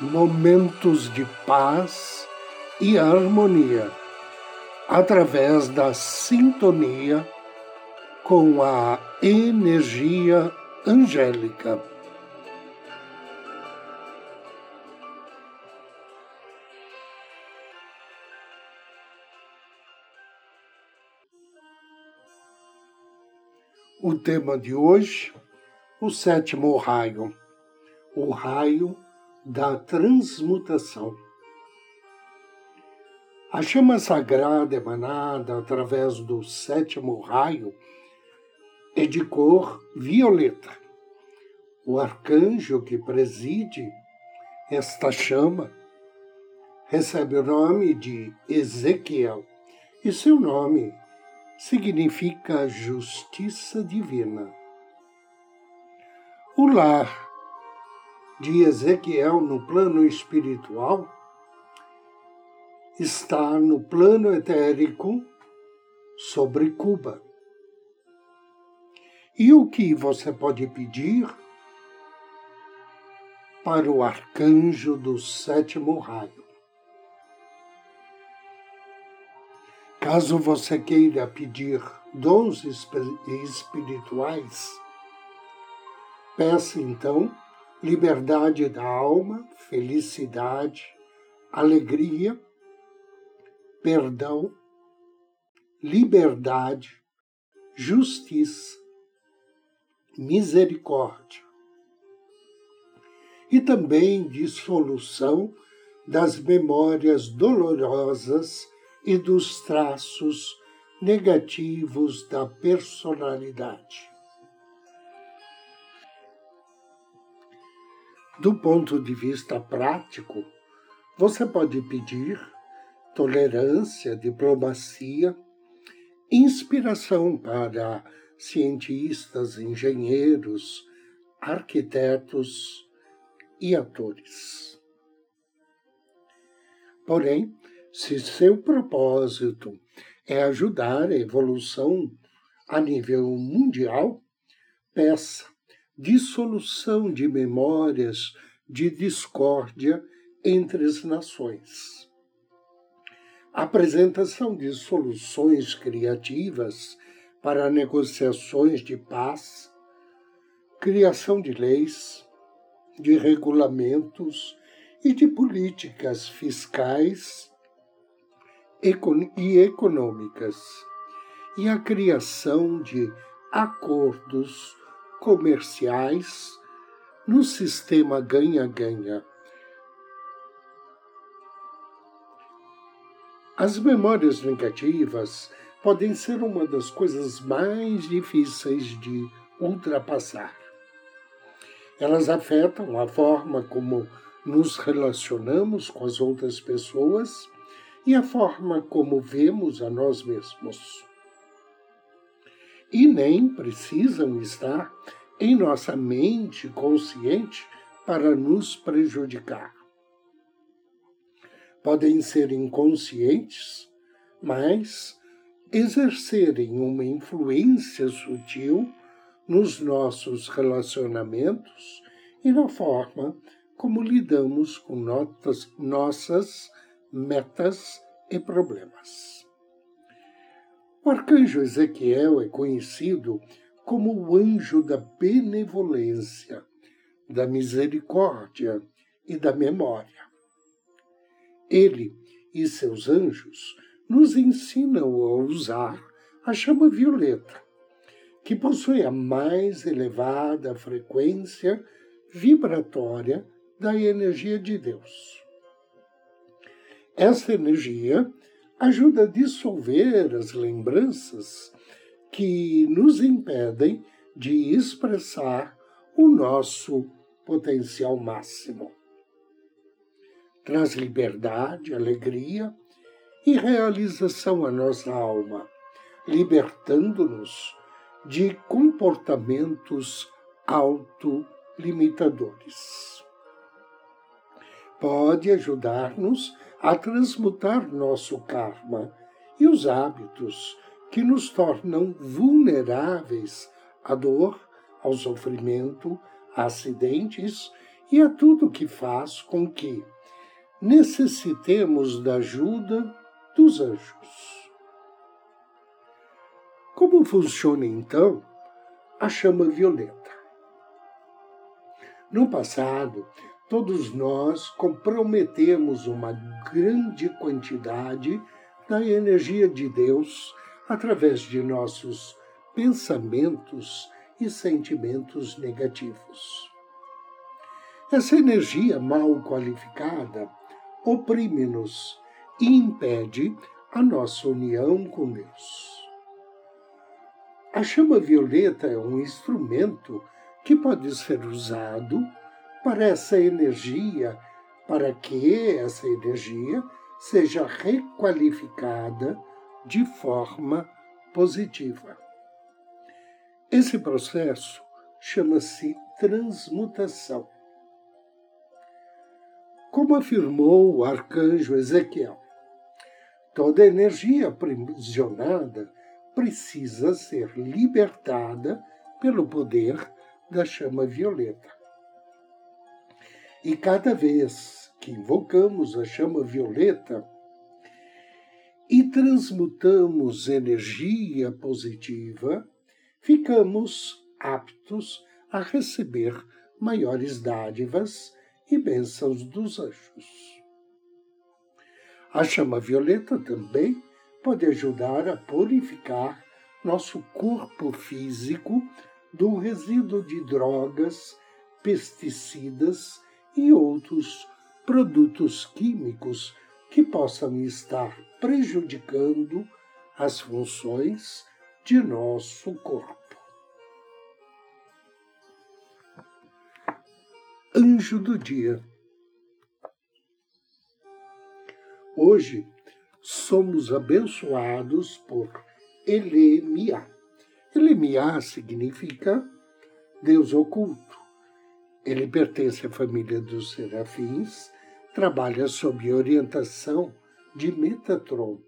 momentos de paz e harmonia através da sintonia com a energia angélica. O tema de hoje, o sétimo raio, o raio da transmutação. A chama sagrada emanada através do sétimo raio é de cor violeta. O arcanjo que preside esta chama recebe o nome de Ezequiel e seu nome significa justiça divina. O lar de Ezequiel no plano espiritual está no plano etérico sobre Cuba. E o que você pode pedir para o arcanjo do sétimo raio? Caso você queira pedir dons espirituais, peça então liberdade da alma, felicidade, alegria, perdão, liberdade, justiça, misericórdia. E também dissolução das memórias dolorosas e dos traços negativos da personalidade. Do ponto de vista prático, você pode pedir tolerância, diplomacia, inspiração para cientistas, engenheiros, arquitetos e atores. Porém, se seu propósito é ajudar a evolução a nível mundial, peça dissolução de memórias de discórdia entre as nações. Apresentação de soluções criativas para negociações de paz, criação de leis, de regulamentos e de políticas fiscais e econômicas, e a criação de acordos comerciais no sistema ganha-ganha. As memórias negativas podem ser uma das coisas mais difíceis de ultrapassar. Elas afetam a forma como nos relacionamos com as outras pessoas e a forma como vemos a nós mesmos e nem precisam estar em nossa mente consciente para nos prejudicar. Podem ser inconscientes, mas exercerem uma influência sutil nos nossos relacionamentos e na forma como lidamos com notas, nossas metas e problemas. O arcanjo Ezequiel é conhecido como o anjo da benevolência, da misericórdia e da memória. Ele e seus anjos nos ensinam a usar a chama violeta, que possui a mais elevada frequência vibratória da energia de Deus. Essa energia ajuda a dissolver as lembranças que nos impedem de expressar o nosso potencial máximo. traz liberdade, alegria e realização à nossa alma, libertando-nos de comportamentos autolimitadores. Pode ajudar-nos a transmutar nosso karma e os hábitos que nos tornam vulneráveis à dor, ao sofrimento, a acidentes e a tudo que faz com que necessitemos da ajuda dos anjos. Como funciona então a chama violeta? No passado, todos nós comprometemos uma grande quantidade da energia de Deus através de nossos pensamentos e sentimentos negativos. Essa energia mal qualificada oprime-nos e impede a nossa união com Deus. A chama violeta é um instrumento que pode ser usado para essa energia, para que essa energia seja requalificada de forma positiva. Esse processo chama-se transmutação. Como afirmou o arcanjo Ezequiel, toda energia aprisionada precisa ser libertada pelo poder da chama violeta. E cada vez que invocamos a chama violeta e transmutamos energia positiva, ficamos aptos a receber maiores dádivas e bênçãos dos anjos. A chama violeta também pode ajudar a purificar nosso corpo físico do resíduo de drogas, pesticidas e outros produtos químicos que possam estar prejudicando as funções de nosso corpo. Anjo do Dia. Hoje somos abençoados por Elemiá. Elemiá significa Deus oculto. Ele pertence à família dos serafins, trabalha sob orientação de Metatron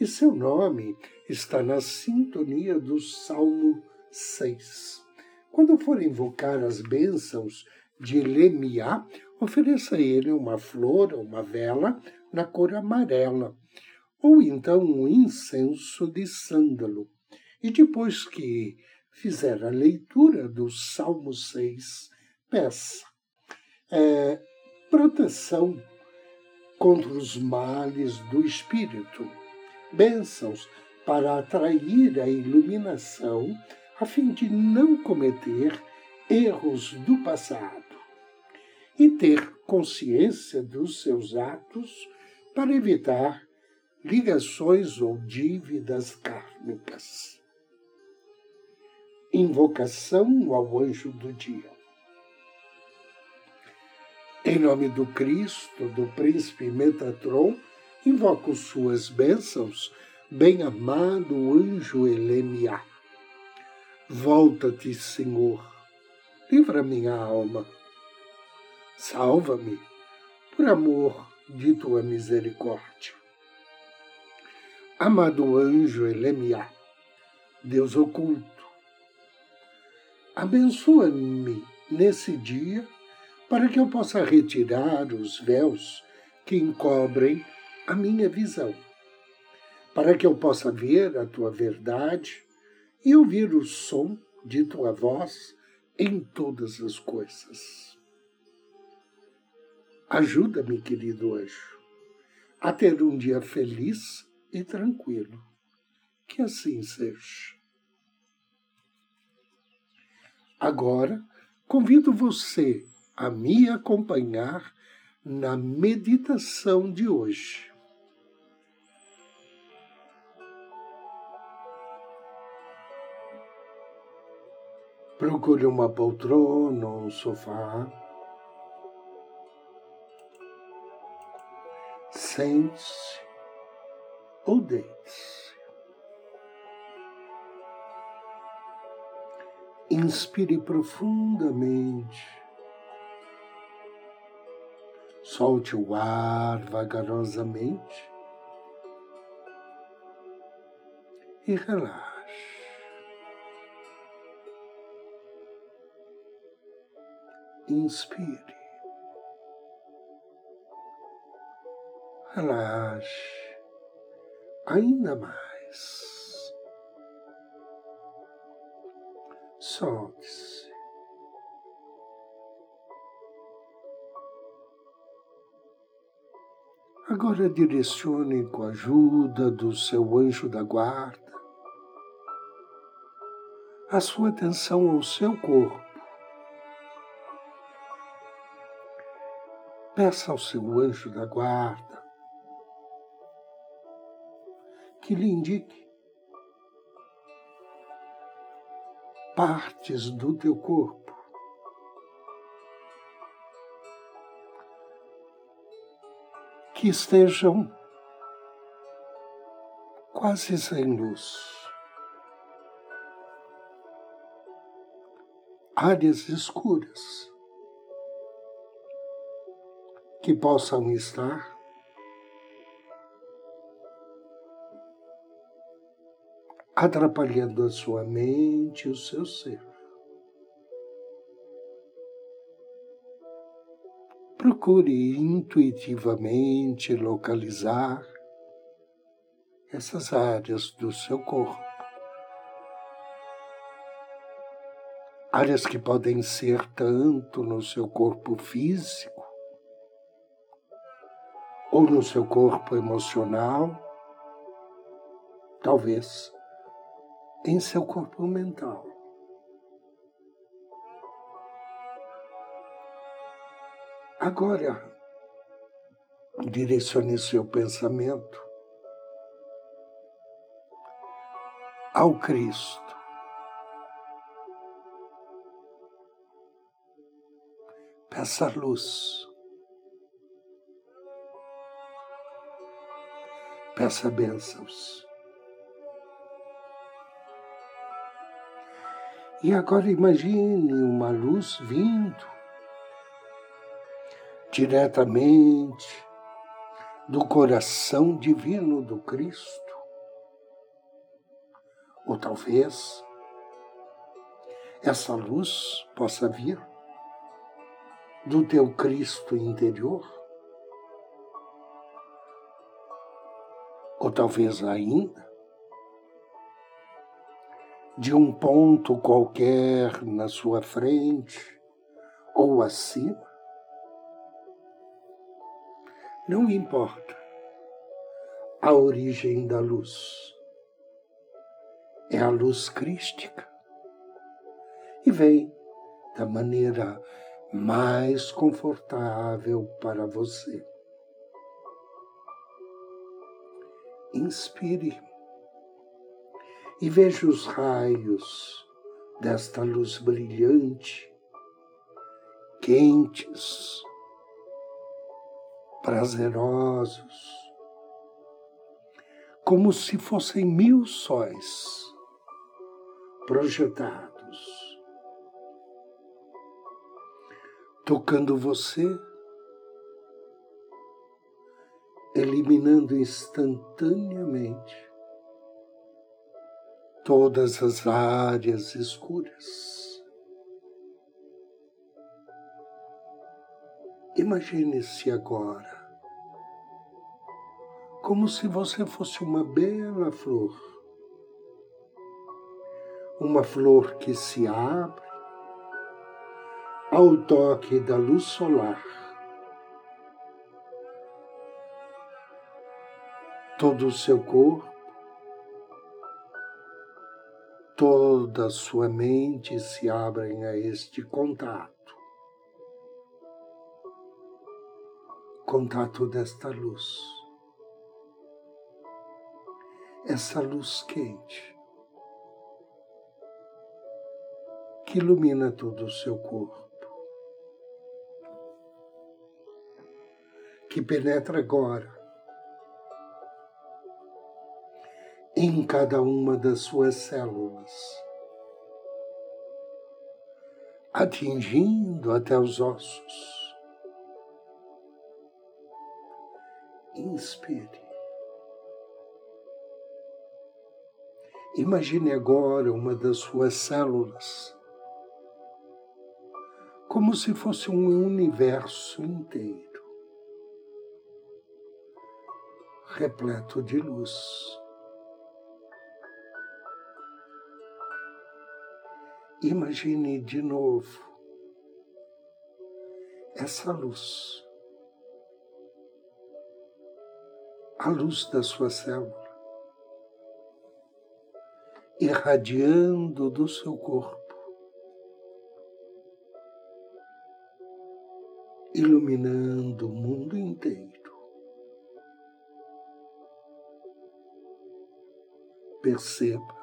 e seu nome está na sintonia do Salmo 6. Quando for invocar as bênçãos de Lemiá, ofereça a ele uma flor ou uma vela na cor amarela, ou então um incenso de sândalo. E depois que fizer a leitura do Salmo 6, peça é, proteção contra os males do espírito, bênçãos para atrair a iluminação, a fim de não cometer erros do passado e ter consciência dos seus atos para evitar ligações ou dívidas kármicas. Invocação ao anjo do dia. Em nome do Cristo, do príncipe Metatron, invoco suas bênçãos, bem-amado anjo Elemiá. Volta-te, Senhor, livra minha alma. Salva-me, por amor de tua misericórdia. Amado anjo Elemiá, Deus oculto, abençoa-me nesse dia para que eu possa retirar os véus que encobrem a minha visão, para que eu possa ver a tua verdade e ouvir o som de tua voz em todas as coisas. Ajuda-me, querido anjo, a ter um dia feliz e tranquilo. Que assim seja. Agora, convido você a me acompanhar na meditação de hoje. Procure uma poltrona ou um sofá. Sente-se ou deite-se. Inspire profundamente. Solte o ar vagarosamente e relaxe. Inspire. Relaxe ainda mais. Solte-se. Agora direcione com a ajuda do seu anjo da guarda a sua atenção ao seu corpo. Peça ao seu anjo da guarda que lhe indique partes do teu corpo que estejam quase sem luz. Áreas escuras que possam estar atrapalhando a sua mente e o seu ser. Procure intuitivamente localizar essas áreas do seu corpo. Áreas que podem ser tanto no seu corpo físico, ou no seu corpo emocional, talvez em seu corpo mental. Agora, direcione seu pensamento ao Cristo. Peça luz. Peça bênçãos. E agora imagine uma luz vindo diretamente do coração divino do Cristo. Ou talvez essa luz possa vir do teu Cristo interior. Ou talvez ainda de um ponto qualquer na sua frente ou acima não importa a origem da luz. É a luz crística e vem da maneira mais confortável para você. Inspire e veja os raios desta luz brilhante, quentes, prazerosos, como se fossem mil sóis projetados, tocando você, eliminando instantaneamente todas as áreas escuras. Imagine-se agora como se você fosse uma bela flor, uma flor que se abre ao toque da luz solar. Todo o seu corpo, toda a sua mente se abrem a este contato. contato desta luz essa luz quente que ilumina todo o seu corpo, que penetra agora em cada uma das suas células, atingindo até os ossos. Inspire. Imagine agora uma das suas células. Como se fosse um universo inteiro, repleto de luz. Imagine de novo essa luz, a luz da sua célula, irradiando do seu corpo iluminando o mundo inteiro. Perceba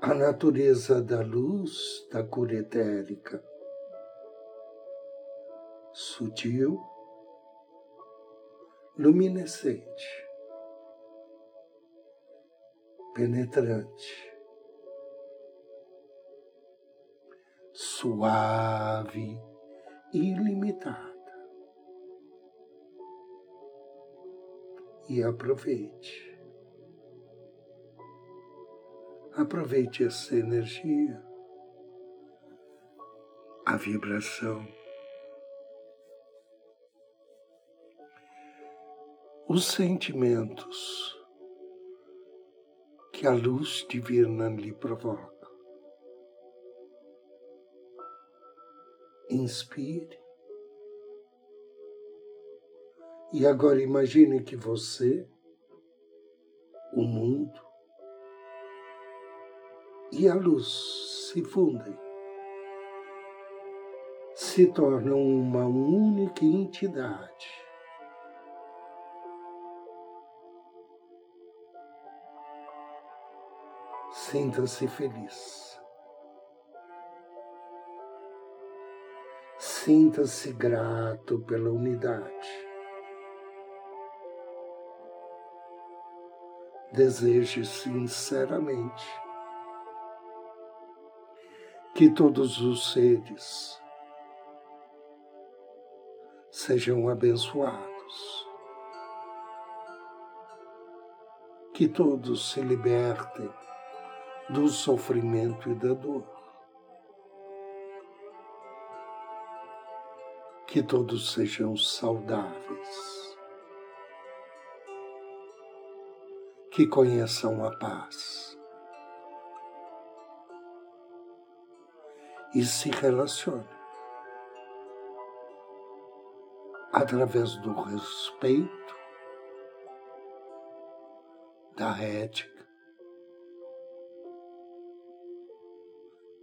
a natureza da luz da cura etérica, sutil, luminescente, penetrante, suave ilimitada. E aproveite. Aproveite essa energia, a vibração. Os sentimentos que a luz divina lhe provoca. Inspire. E agora imagine que você, o mundo e a luz se fundem, se tornam uma única entidade. Sinta-se feliz. Sinta-se grato pela unidade. Deseje sinceramente que todos os seres sejam abençoados, que todos se libertem do sofrimento e da dor. que todos sejam saudáveis, que conheçam a paz. E se relacionem. Através do respeito, da ética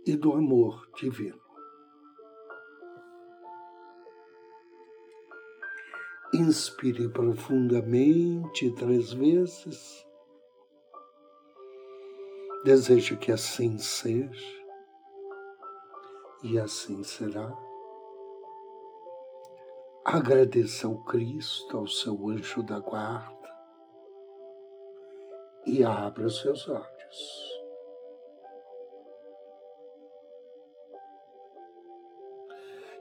e do amor divino. Inspire profundamente três vezes. Desejo que assim seja e assim será. Agradeça ao Cristo, ao seu anjo da guarda e abra os seus olhos.